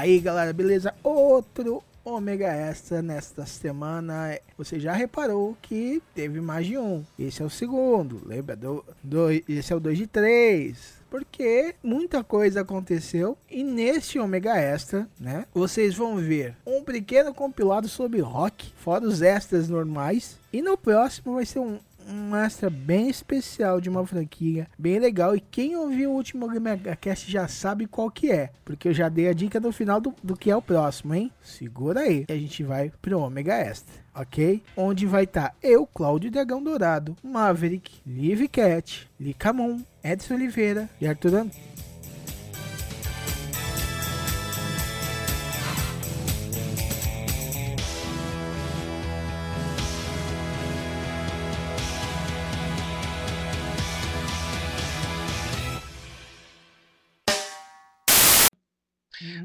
Aí galera, beleza? Outro ômega extra nesta semana. Você já reparou que teve mais de um. Esse é o segundo, lembra? Do, do, esse é o 2 de 3. Porque muita coisa aconteceu e neste ômega extra, né? Vocês vão ver um pequeno compilado sobre rock, fora os extras normais. E no próximo vai ser um, um extra bem especial de uma franquia bem legal. E quem ouviu o último Cast já sabe qual que é. Porque eu já dei a dica no final do, do que é o próximo, hein? Segura aí. E a gente vai pro Omega Extra, ok? Onde vai estar tá eu, Cláudio Dragão Dourado, Maverick, Live Cat, Licamon, Edson Oliveira e Arthur Antônio.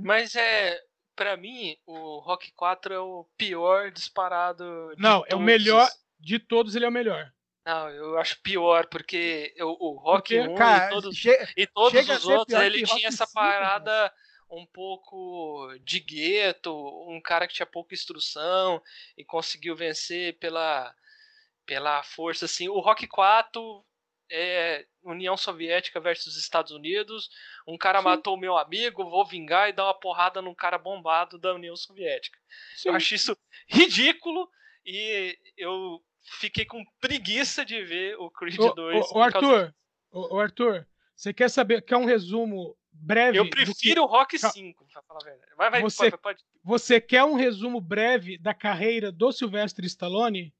Mas é. Pra mim, o Rock 4 é o pior disparado. Não, é o melhor. De todos, ele é o melhor. Não, eu acho pior, porque eu, o Rock porque, 1 cara, e todos, e todos os outros, ele tinha essa 5, parada um pouco de gueto, um cara que tinha pouca instrução e conseguiu vencer pela, pela força, assim. O Rock 4 é União Soviética versus Estados Unidos. Um cara Sim. matou meu amigo, vou vingar e dar uma porrada num cara bombado da União Soviética. Sim. Eu acho isso ridículo e eu fiquei com preguiça de ver o Creed ô, 2. Ô, Arthur, ô, Arthur, você quer saber, quer um resumo breve? Eu prefiro o Rock 5, pra falar a verdade. Vai, vai, você, pode, pode. Você quer um resumo breve da carreira do Sylvester Stallone?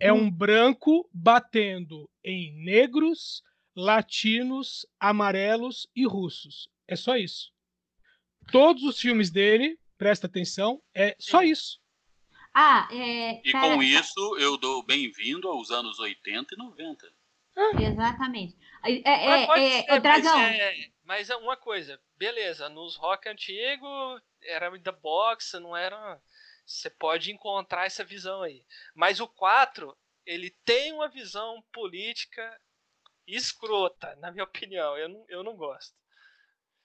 é um branco batendo em negros, latinos, amarelos e russos. É só isso. Todos os filmes dele, presta atenção, é só isso. Ah, é. E com isso eu dou bem-vindo aos anos 80 e 90. Ah. Exatamente. É, é, é, é, Dragão. Mas é, mas é uma coisa, beleza, nos rock antigo era da boxe, não era você pode encontrar essa visão aí. Mas o 4, ele tem uma visão política escrota, na minha opinião. Eu não, eu não gosto.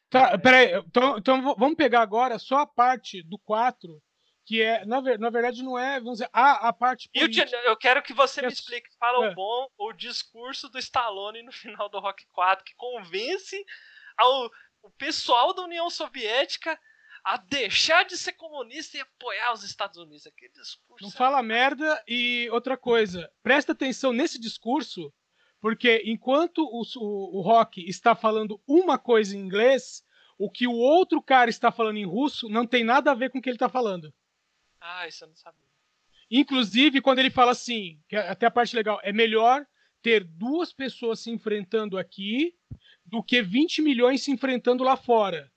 Tá, peraí. Então, então vamos pegar agora só a parte do 4, que é, na, na verdade, não é, vamos dizer, a, a parte política. Eu, eu quero que você me explique, fala é. o bom, o discurso do Stallone no final do Rock 4, que convence ao, o pessoal da União Soviética a deixar de ser comunista e apoiar os Estados Unidos. Aquele discurso. Não fala merda e outra coisa, presta atenção nesse discurso, porque enquanto o, o, o Rock está falando uma coisa em inglês, o que o outro cara está falando em russo não tem nada a ver com o que ele está falando. Ah, isso eu não sabia. Inclusive, quando ele fala assim, que é até a parte legal, é melhor ter duas pessoas se enfrentando aqui do que 20 milhões se enfrentando lá fora.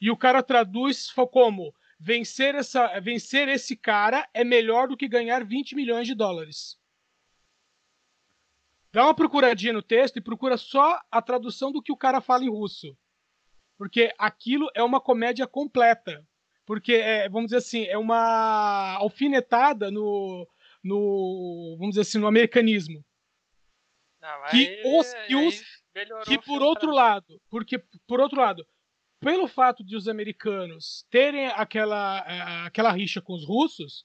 E o cara traduz como vencer, essa, vencer esse cara é melhor do que ganhar 20 milhões de dólares. Dá uma procuradinha no texto e procura só a tradução do que o cara fala em russo. Porque aquilo é uma comédia completa. Porque, é, vamos dizer assim, é uma alfinetada no, no vamos dizer assim, no americanismo. Não, que, aí, os, que, os, que por outro lado, porque por outro lado, pelo fato de os americanos terem aquela, aquela rixa com os russos,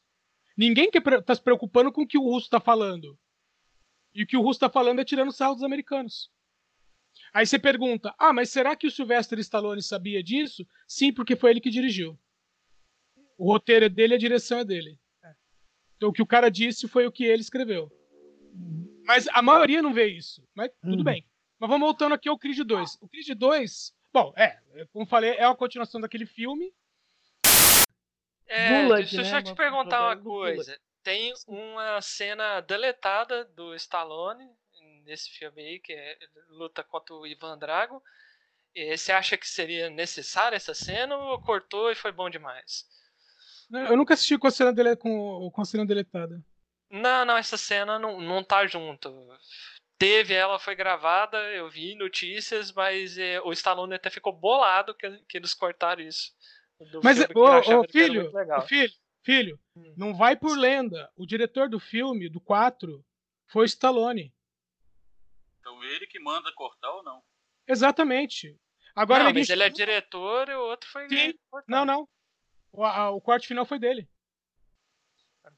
ninguém está se preocupando com o que o russo está falando. E o que o russo está falando é tirando sarro dos americanos. Aí você pergunta: ah, mas será que o Sylvester Stallone sabia disso? Sim, porque foi ele que dirigiu. O roteiro é dele, a direção é dele. Então o que o cara disse foi o que ele escreveu. Mas a maioria não vê isso. Mas tudo uhum. bem. Mas vamos voltando aqui ao Creed 2. O Creed 2 Bom, é, como falei, é a continuação daquele filme. É, Bullet, deixa né? eu te perguntar uma coisa. Tem uma cena deletada do Stallone nesse filme aí, que é luta contra o Ivan Drago. E você acha que seria necessária essa cena ou cortou e foi bom demais? Eu nunca assisti com a cena, dele, com, com a cena deletada. Não, não, essa cena não, não tá junto. Teve, ela foi gravada, eu vi notícias, mas é, o Stallone até ficou bolado que, que eles cortaram isso. Mas, ô, ô filho, filho, filho, hum. não vai por lenda. O diretor do filme, do 4, foi o Stallone. Então ele que manda cortar ou não? Exatamente. Agora não, ele mas ele é diretor e o outro foi. Sim. Não, não. O, a, o corte final foi dele. Ah,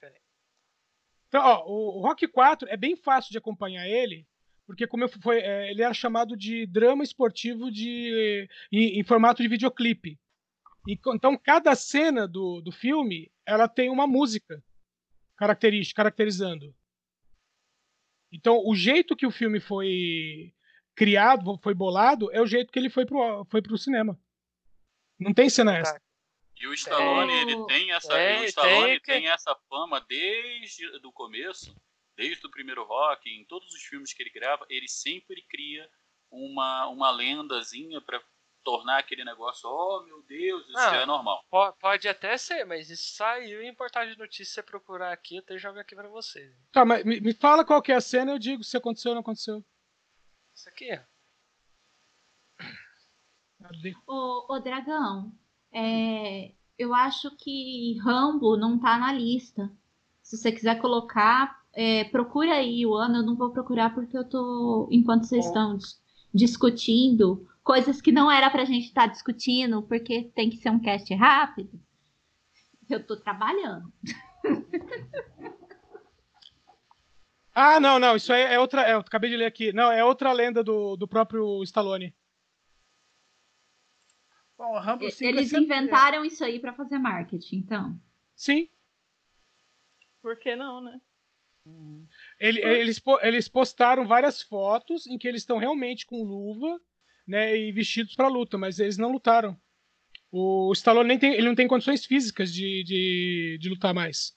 então, ó, o, o Rock 4 é bem fácil de acompanhar ele, porque como eu foi, é, ele era chamado de drama esportivo de, em, em formato de videoclipe. E, então, cada cena do, do filme ela tem uma música característica, caracterizando. Então, o jeito que o filme foi criado, foi bolado, é o jeito que ele foi pro, foi pro cinema. Não tem cena essa. E o Stallone, é, ele tem essa, é, o Stallone tem, tem essa fama desde o começo, desde o primeiro rock, em todos os filmes que ele grava, ele sempre cria uma, uma lendazinha para tornar aquele negócio, oh meu Deus, isso ah, é normal. Pode até ser, mas isso saiu em portal de notícia, você procurar aqui, eu até jogo aqui pra vocês. Tá, mas me, me fala qual que é a cena, eu digo se aconteceu ou não aconteceu. Isso aqui é. Ô, ô Dragão, é, eu acho que Rambo não tá na lista. Se você quiser colocar, é, procura aí o ano. Eu não vou procurar porque eu tô. Enquanto vocês estão discutindo coisas que não era pra gente estar tá discutindo, porque tem que ser um cast rápido. Eu tô trabalhando. Ah, não, não, isso aí é outra. É, eu acabei de ler aqui. Não, é outra lenda do, do próprio Stallone. Bom, Eles inventaram isso aí para fazer marketing, então. Sim. Por que não, né? Ele, eles, eles postaram várias fotos em que eles estão realmente com luva né, e vestidos para luta, mas eles não lutaram. O Stallone nem tem, ele não tem condições físicas de, de, de lutar mais.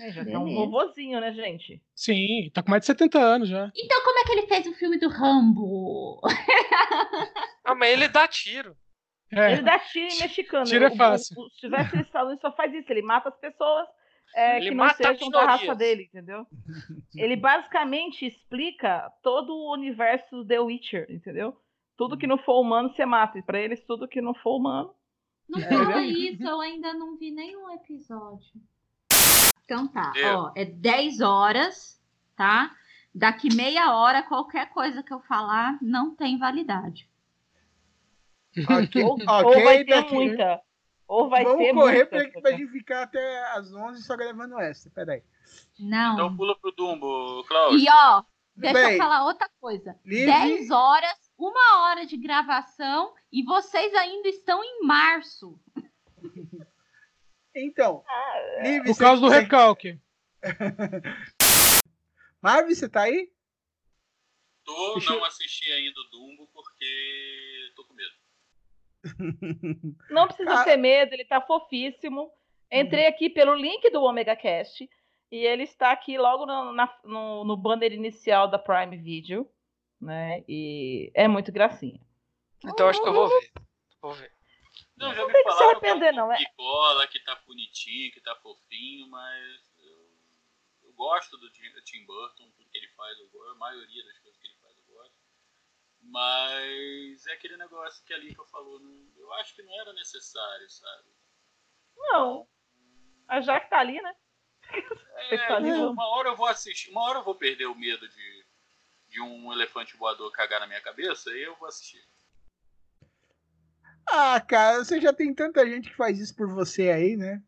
É, já tá um vovozinho, né, gente? Sim, tá com mais de 70 anos já. Então como é que ele fez o filme do Rambo? ah, mas ele dá tiro. É. Ele dá tiro em mexicano. Tiro é fácil. O, o, se tivesse ele só faz isso, ele mata as pessoas é, que não sejam da raça dele, entendeu? ele basicamente explica todo o universo do The Witcher, entendeu? Tudo que não for humano, você mata. E pra eles, tudo que não for humano. Não fala isso, eu ainda não vi nenhum episódio. Então tá, eu. ó, é 10 horas, tá? Daqui meia hora, qualquer coisa que eu falar não tem validade. Okay. Ou, okay, ou vai ter daqui, muita. Ou vai Vamos ter correr muita. pra gente ficar até as 11 só gravando essa. Peraí. Não. Então pula pro Dumbo, Cláudio. E ó, deixa Bem, eu falar outra coisa. Livre... 10 horas, uma hora de gravação e vocês ainda estão em março. Então, Liv, por causa do recalque. Marvin, você tá aí? Tô, não assisti ainda o Dumbo porque. Não precisa ah. ter medo, ele tá fofíssimo. Entrei aqui pelo link do Omega Cast e ele está aqui logo no, na, no, no banner inicial da Prime Video, né? E é muito gracinha. Então acho que eu vou ver. Vou ver. Não, já não me falaram que, é não, é? que cola, que tá bonitinho, que tá fofinho, mas eu, eu gosto do Tim Burton, tudo que ele faz, a maioria das coisas que ele faz eu gosto. Mas é aquele negócio que a Lika falou, não, eu acho que não era necessário, sabe? Não. A Jaque tá ali, né? É, tá ali, uma hora eu vou assistir, uma hora eu vou perder o medo de, de um elefante voador cagar na minha cabeça e eu vou assistir. Ah, cara, você já tem tanta gente que faz isso por você aí, né?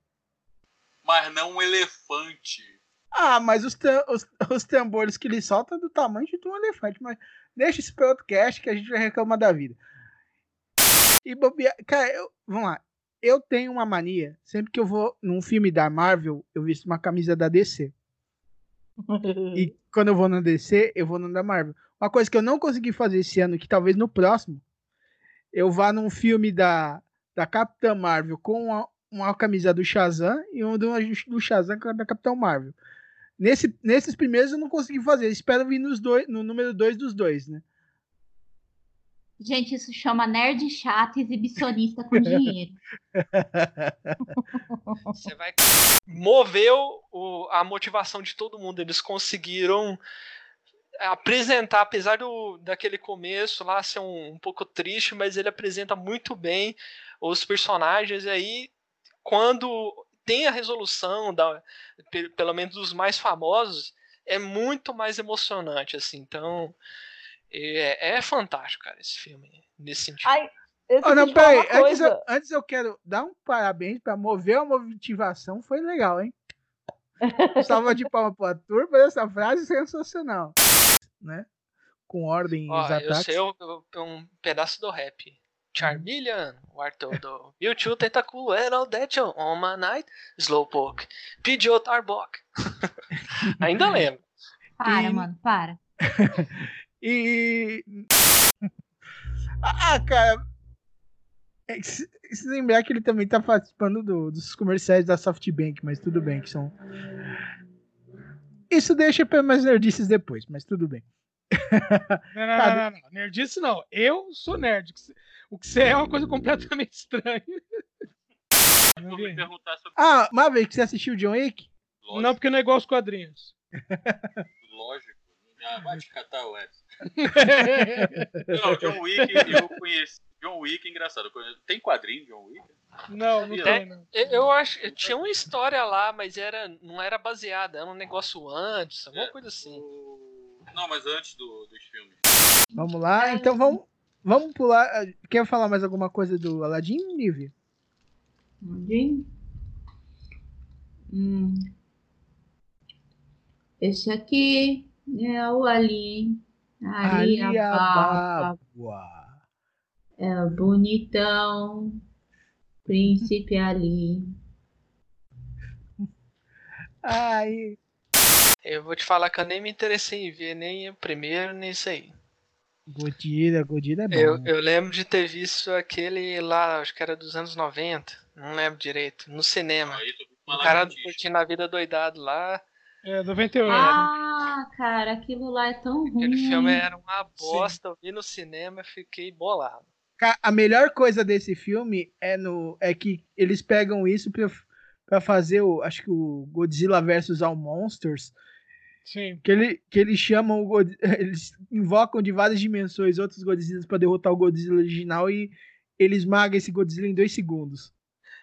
Mas não um elefante. Ah, mas os, os, os tambores que ele solta é do tamanho de um elefante. Mas deixa esse podcast que a gente vai reclamar da vida. E bobia... Cara, eu... vamos lá. Eu tenho uma mania. Sempre que eu vou num filme da Marvel, eu visto uma camisa da DC. e quando eu vou na DC, eu vou no da Marvel. Uma coisa que eu não consegui fazer esse ano, que talvez no próximo, eu vá num filme da, da Capitã Marvel com uma camisa do Shazam e um do, do Shazam da Capitão Marvel. Nesse, nesses primeiros eu não consegui fazer. Espero vir nos dois, no número 2 dos dois, né? Gente, isso chama nerd chato exibicionista com dinheiro. Você vai. Moveu o, a motivação de todo mundo. Eles conseguiram apresentar, apesar do, daquele começo lá ser um, um pouco triste, mas ele apresenta muito bem os personagens. E aí, quando tem a resolução, da, pelo menos dos mais famosos, é muito mais emocionante. assim Então. É, é fantástico, cara, esse filme, nesse sentido. Ai, oh, não, peraí, antes eu, antes eu quero dar um parabéns para mover a motivação, foi legal, hein? Salva de palma pra turma, essa frase é sensacional, né? Com ordem Ó, os ataques. Eu sei um, um pedaço do rap. Charmeleon, o Arthur do Mewtwo, Tentacool, Errol, Detchel, On My Night, Slowpoke, Pidgeot, Arbok. Ainda lembro. Para, e... mano, para. E. ah, cara. É, se, se, lembrar que ele também tá participando do, dos comerciais da SoftBank, mas tudo bem, que são. Isso deixa para mais nerdices depois, mas tudo bem. Não, não, não, não, não, Nerdice não. Eu sou nerd. O que você é uma coisa completamente estranha. Ah, Maverick, você assistiu John Wick? Lógico. Não, porque não é igual aos quadrinhos. Lógico. Ah, vai te catar, Edson. não, John Wick eu conheci. John Wick, engraçado. Tem quadrinho de John Wick? Não, não tem. Não. Eu acho tinha uma história lá, mas era, não era baseada, era um negócio antes, alguma é, coisa assim. O... Não, mas antes do, dos filmes. Vamos lá, então vamos, vamos pular. Quer falar mais alguma coisa do Aladdin, Nive? Aladdin? Hum. Esse aqui é o Ali. Ali, Alibaba. É o bonitão. Príncipe Ali. Ai. Eu vou te falar que eu nem me interessei em ver nem o primeiro, nem isso aí. Godira, Godira é bom. Eu, eu lembro de ter visto aquele lá, acho que era dos anos 90, não lembro direito, no cinema. O cara curtindo a vida doidado lá. É, 98. Ah, cara, aquilo lá é tão ruim. Aquele filme era uma bosta, Sim. eu vi no cinema e fiquei bolado. A melhor coisa desse filme é, no, é que eles pegam isso pra, pra fazer o. Acho que o Godzilla vs All Monsters. Sim. Que, ele, que eles chamam o Eles invocam de várias dimensões outros Godzillas para derrotar o Godzilla original e ele esmaga esse Godzilla em dois segundos.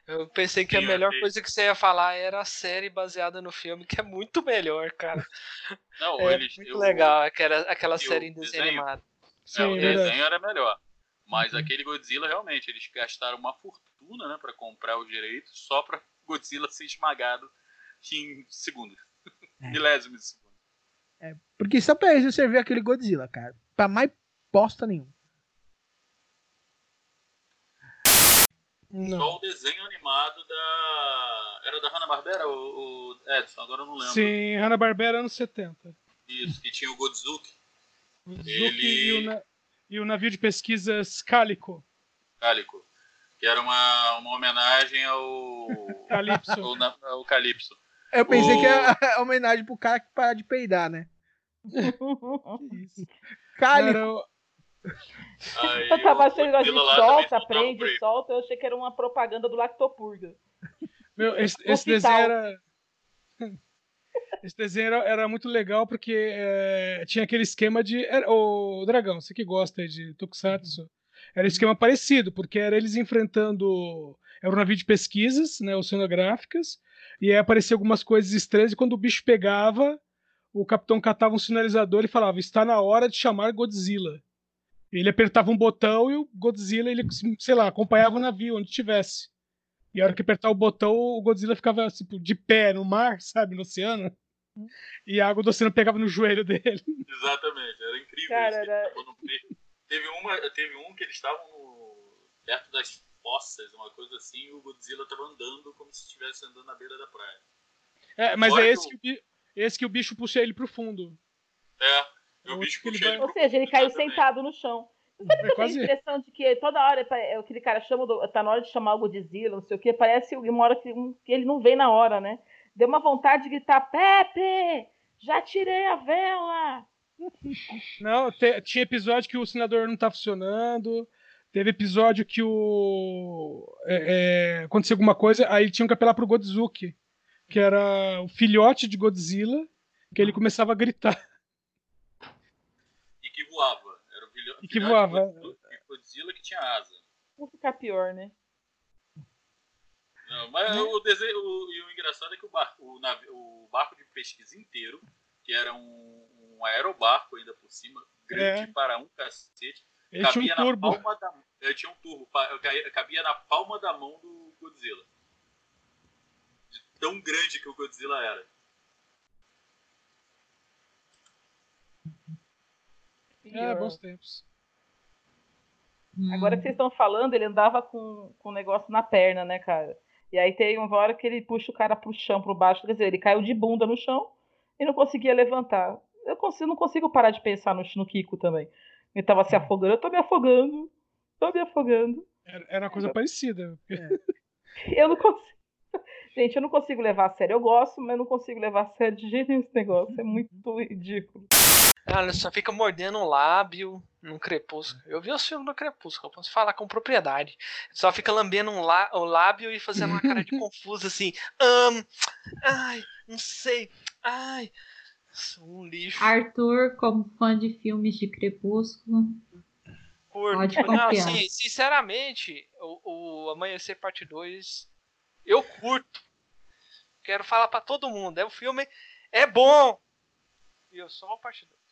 Eu pensei que Sim, a melhor coisa que você ia falar era a série baseada no filme, que é muito melhor, cara. Não, é eles, muito eu, legal aquela, aquela série em desenho, desenho animado. Sim, é, o desenho era melhor. Mas uhum. aquele Godzilla, realmente, eles gastaram uma fortuna né, para comprar os direitos só para Godzilla ser esmagado em segundos. É. Milésimos. É, porque só pra isso servir aquele Godzilla, cara. Pra mais bosta nenhuma. Não. Só o desenho animado da. Era da Hanna-Barbera, o, o Edson, agora eu não lembro. Sim, Hanna-Barbera anos 70. Isso, e tinha o Godzuki. Godzuki Ele... e, o na... e o navio de pesquisas Calico. Calico. Que era uma, uma homenagem ao. Calypso. ao, ao Calypso. Eu pensei o... que era homenagem pro cara que para de peidar, né? Calico. Aí, eu tava achando a gente solta, prende, solta. Eu achei que era uma propaganda do Lactopurga. Meu, esse, esse desenho era. Esse desenho era, era muito legal porque é, tinha aquele esquema de. Era, o Dragão, você que gosta de Tokusatsu, era esquema parecido, porque era eles enfrentando. Era um navio de pesquisas, né, oceanográficas, e aí apareciam algumas coisas estranhas, e quando o bicho pegava, o capitão catava um sinalizador e falava: está na hora de chamar Godzilla. Ele apertava um botão e o Godzilla, ele, sei lá, acompanhava o navio onde estivesse. E a hora que apertar o botão, o Godzilla ficava tipo, de pé no mar, sabe, no oceano. E a água do oceano pegava no joelho dele. Exatamente, era incrível. Cara, era... Teve, uma, teve um que eles estavam no... perto das fossas, uma coisa assim, e o Godzilla estava andando como se estivesse andando na beira da praia. É, mas é esse, que o, esse que o bicho puxa ele pro fundo. É, o bicho que ele vai... Ou seja, ele caiu sentado no chão. Você tem a impressão de que toda hora é, aquele cara chama, do, tá na hora de chamar o Godzilla, não sei o que, parece uma hora que, que ele não vem na hora, né? Deu uma vontade de gritar, Pepe, já tirei a vela! Não, te, tinha episódio que o senador não tá funcionando, teve episódio que o. É, é, aconteceu alguma coisa, aí tinham que apelar pro Godzuki, que era o filhote de Godzilla, que ele começava a gritar. E que voava. Era o filhote, e que voava. De Godzilla que tinha asa. Vou ficar pior, né? Não, mas o desenho. O, e o engraçado é que o barco, o, navio, o barco de pesquisa inteiro, que era um, um aerobarco ainda por cima, grande é. para um cacete. Ele cabia tinha um turbo. palma da, ele tinha um turbo, cabia na palma da mão do Godzilla. Tão grande que o Godzilla era. É, bons tempos. Agora que vocês estão falando, ele andava com, com um negócio na perna, né, cara? E aí tem uma hora que ele puxa o cara pro chão, pro baixo, quer dizer, ele caiu de bunda no chão e não conseguia levantar. Eu consigo, não consigo parar de pensar no, no Kiko também. Ele tava se afogando, eu tô me afogando, tô me afogando. Era, era uma coisa eu, parecida. É. Eu não consigo. Gente, eu não consigo levar a sério. Eu gosto, mas não consigo levar a sério de jeito nenhum esse negócio. É muito ridículo. Ela só fica mordendo o lábio no Crepúsculo. Eu vi os filmes do Crepúsculo, eu posso falar com propriedade. Só fica lambendo um lá, o lábio e fazendo uma cara de confuso assim. Um, ai, não sei. Ai, sou um lixo. Arthur, como fã de filmes de Crepúsculo. Curto. Pode não, assim, sinceramente, o, o Amanhecer Parte 2, eu curto. Quero falar para todo mundo. É um filme. É bom! E eu só o parte 2.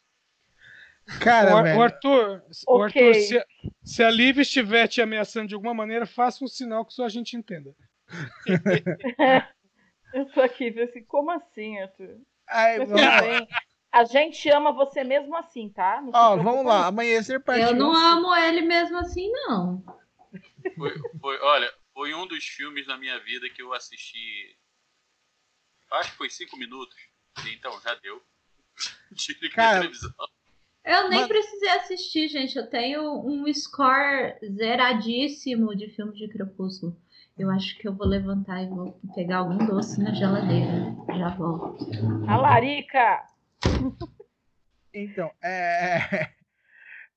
Cara, o, o Arthur, okay. o Arthur se, se, a Liv estiver te ameaçando de alguma maneira, faça um sinal que só a gente entenda. eu tô aqui, viu assim, como assim, Arthur? Ai, a gente ama você mesmo assim, tá? Ó, vamos lá, amanhecer partiu. Eu não amo ele mesmo assim, não. Foi, foi, olha, foi um dos filmes na minha vida que eu assisti. Acho que foi cinco minutos. Então, já deu. Tire a televisão. Eu nem Mas... precisei assistir, gente. Eu tenho um score zeradíssimo de filmes de Crepúsculo. Eu acho que eu vou levantar e vou pegar algum doce na geladeira. Já volto. A larica! Então, é.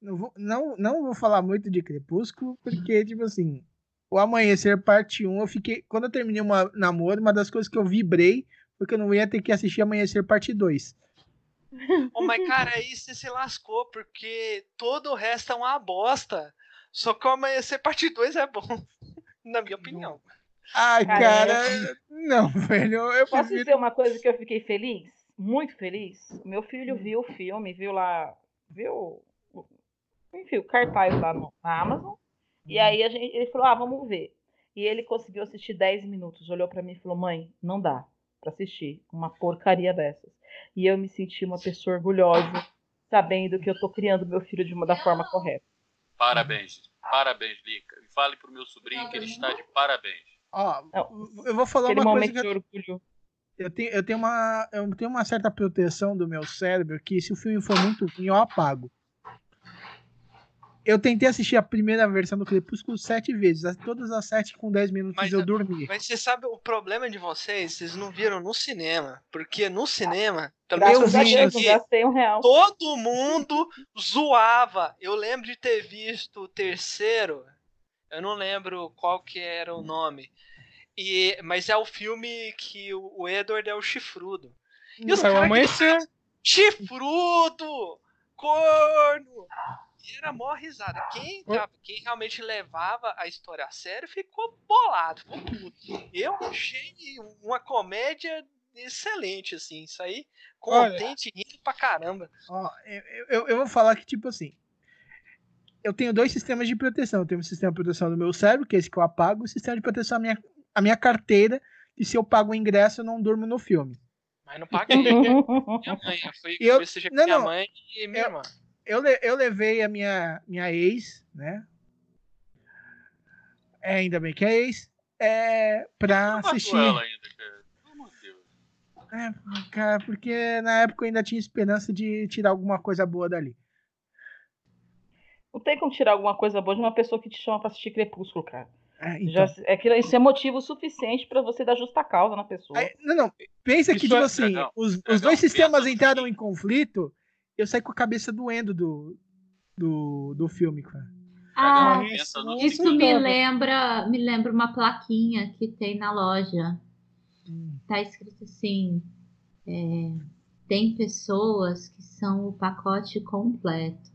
Não vou, não, não vou falar muito de Crepúsculo, porque, tipo assim, o Amanhecer Parte 1, eu fiquei. Quando eu terminei o namoro, uma das coisas que eu vibrei foi que eu não ia ter que assistir Amanhecer Parte 2. Oh, mas cara, aí você se lascou, porque todo o resto é uma bosta. Só que o Amanhecer Parte 2 é bom, na minha opinião. Ai, cara, cara não, velho. Eu Posso prefiro... dizer uma coisa que eu fiquei feliz? Muito feliz? Meu filho viu o filme, viu lá, viu, enfim, o cartaz lá no, na Amazon. E aí a gente, ele falou, ah, vamos ver. E ele conseguiu assistir 10 minutos, olhou para mim e falou, mãe, não dá para assistir uma porcaria dessas. E eu me senti uma pessoa orgulhosa, sabendo que eu estou criando meu filho de uma da forma correta. Parabéns, parabéns, Lica. E fale pro meu sobrinho que ele está de parabéns. Ó, eu vou falar uma coisa que eu, eu tenho, eu tenho uma eu tenho uma certa proteção do meu cérebro que se o filme for muito ruim eu apago eu tentei assistir a primeira versão do Crepúsculo sete vezes. Todas as sete com dez minutos mas, eu dormi. Mas você sabe o problema de vocês? Vocês não viram no cinema. Porque no cinema, também eu vi que um todo mundo zoava. Eu lembro de ter visto o terceiro. Eu não lembro qual que era o nome. E, mas é o filme que o Edward é o chifrudo. E os Vai amanhecer. Chifrudo! Corno! E era mó risada. Quem, tava, quem realmente levava a história a sério ficou bolado, ficou puto. Eu achei uma comédia excelente, assim. Isso aí, contente, Olha, rindo pra caramba. Ó, eu, eu, eu vou falar que, tipo assim, eu tenho dois sistemas de proteção. Eu tenho um sistema de proteção do meu cérebro, que é esse que eu apago, e o sistema de proteção da minha, a minha carteira, que se eu pago o ingresso, eu não durmo no filme. Mas não paguei. minha mãe, foi, eu, foi não, minha não, mãe e minha eu, irmã eu, eu levei a minha, minha ex, né? É, ainda bem que é ex, é, pra assistir. Ela ainda, cara. É, cara, porque na época eu ainda tinha esperança de tirar alguma coisa boa dali. Não tem como tirar alguma coisa boa de uma pessoa que te chama pra assistir Crepúsculo, cara. É, então. Já, é que isso é motivo suficiente para você dar justa causa na pessoa. É, não, não. Pensa que, tipo é, assim, não, os, os dois sistemas entraram em conflito, eu saí com a cabeça doendo do, do, do filme, cara. Ah, isso me lembra, me lembra uma plaquinha que tem na loja. Hum. Tá escrito assim: é, tem pessoas que são o pacote completo.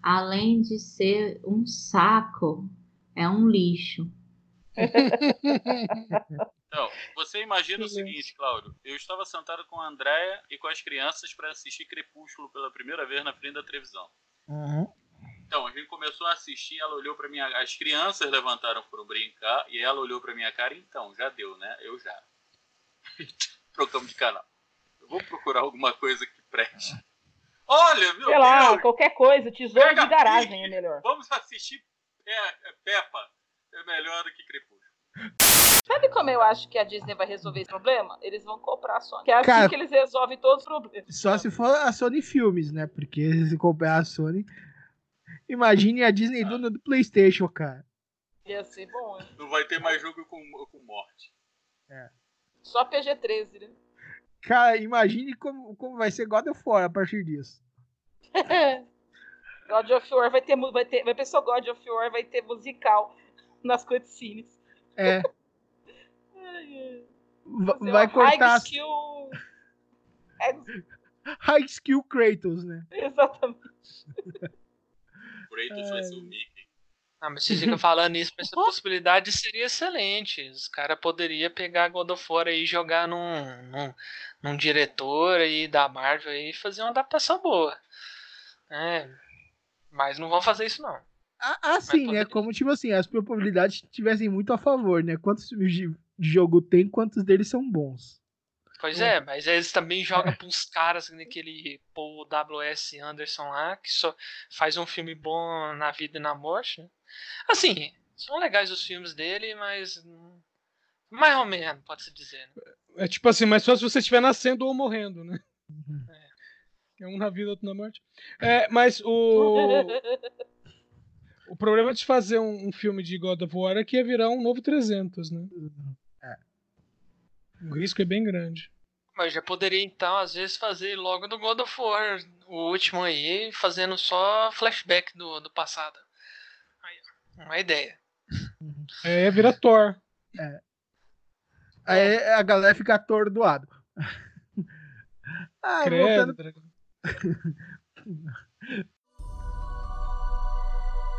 Além de ser um saco, é um lixo. Então, você imagina o seguinte, Cláudio. Eu estava sentado com a Andréia e com as crianças para assistir Crepúsculo pela primeira vez na frente da televisão. Uhum. Então, a gente começou a assistir, ela olhou para minha... As crianças levantaram para brincar e ela olhou para minha cara, então, já deu, né? Eu já. Trocamos de canal. Eu vou procurar alguma coisa que preste. Olha, meu Sei lá, qualquer coisa, tesouro Pega de garagem é melhor. Vamos assistir é, é, Peppa. É melhor do que Crepúsculo. Sabe como eu acho que a Disney vai resolver esse problema? Eles vão comprar a Sony. Que é assim Cara, que eles resolvem todos os problemas. Só se for a Sony Filmes, né? Porque se comprar a Sony. Imagine a Disney ah. dona do PlayStation, cara. Ia ser bom, hein? Não vai ter mais jogo com, com morte. É. Só PG-13, né? Cara, imagine como, como vai ser God of War a partir disso. God of War vai ter, vai ter. Vai pensar God of War vai ter musical nas cutscenes. É. vai cortar. High skill. High skill Kratos, né? Exatamente. Kratos vai ser o Mickey. Ah, mas vocês ficam falando isso, mas essa possibilidade seria excelente. Os caras poderiam pegar God of War e jogar num, num, num, diretor aí da Marvel e fazer uma adaptação boa. É, mas não vão fazer isso não. Ah, ah sim, né? Como, tipo assim, as probabilidades tivessem muito a favor, né? Quantos filmes de, jogo tem, quantos deles são bons. Pois é, mas eles também jogam pra uns caras, naquele Paul W.S. Anderson lá, que só faz um filme bom na vida e na morte, né? Assim, são legais os filmes dele, mas. Mais ou menos, pode-se dizer. Né? É tipo assim, mas só se você estiver nascendo ou morrendo, né? Uhum. É. é um na vida, outro na morte. É, mas o. o problema de fazer um, um, filme de God of War é que ia virar um novo 300, né? É. O risco é bem grande. Mas já poderia então, às vezes, fazer logo do God of War, o último aí, fazendo só flashback do, do passado. Uma ideia. É, vira Thor. É. Aí a galera fica atordoado. ah, Credo, voltando...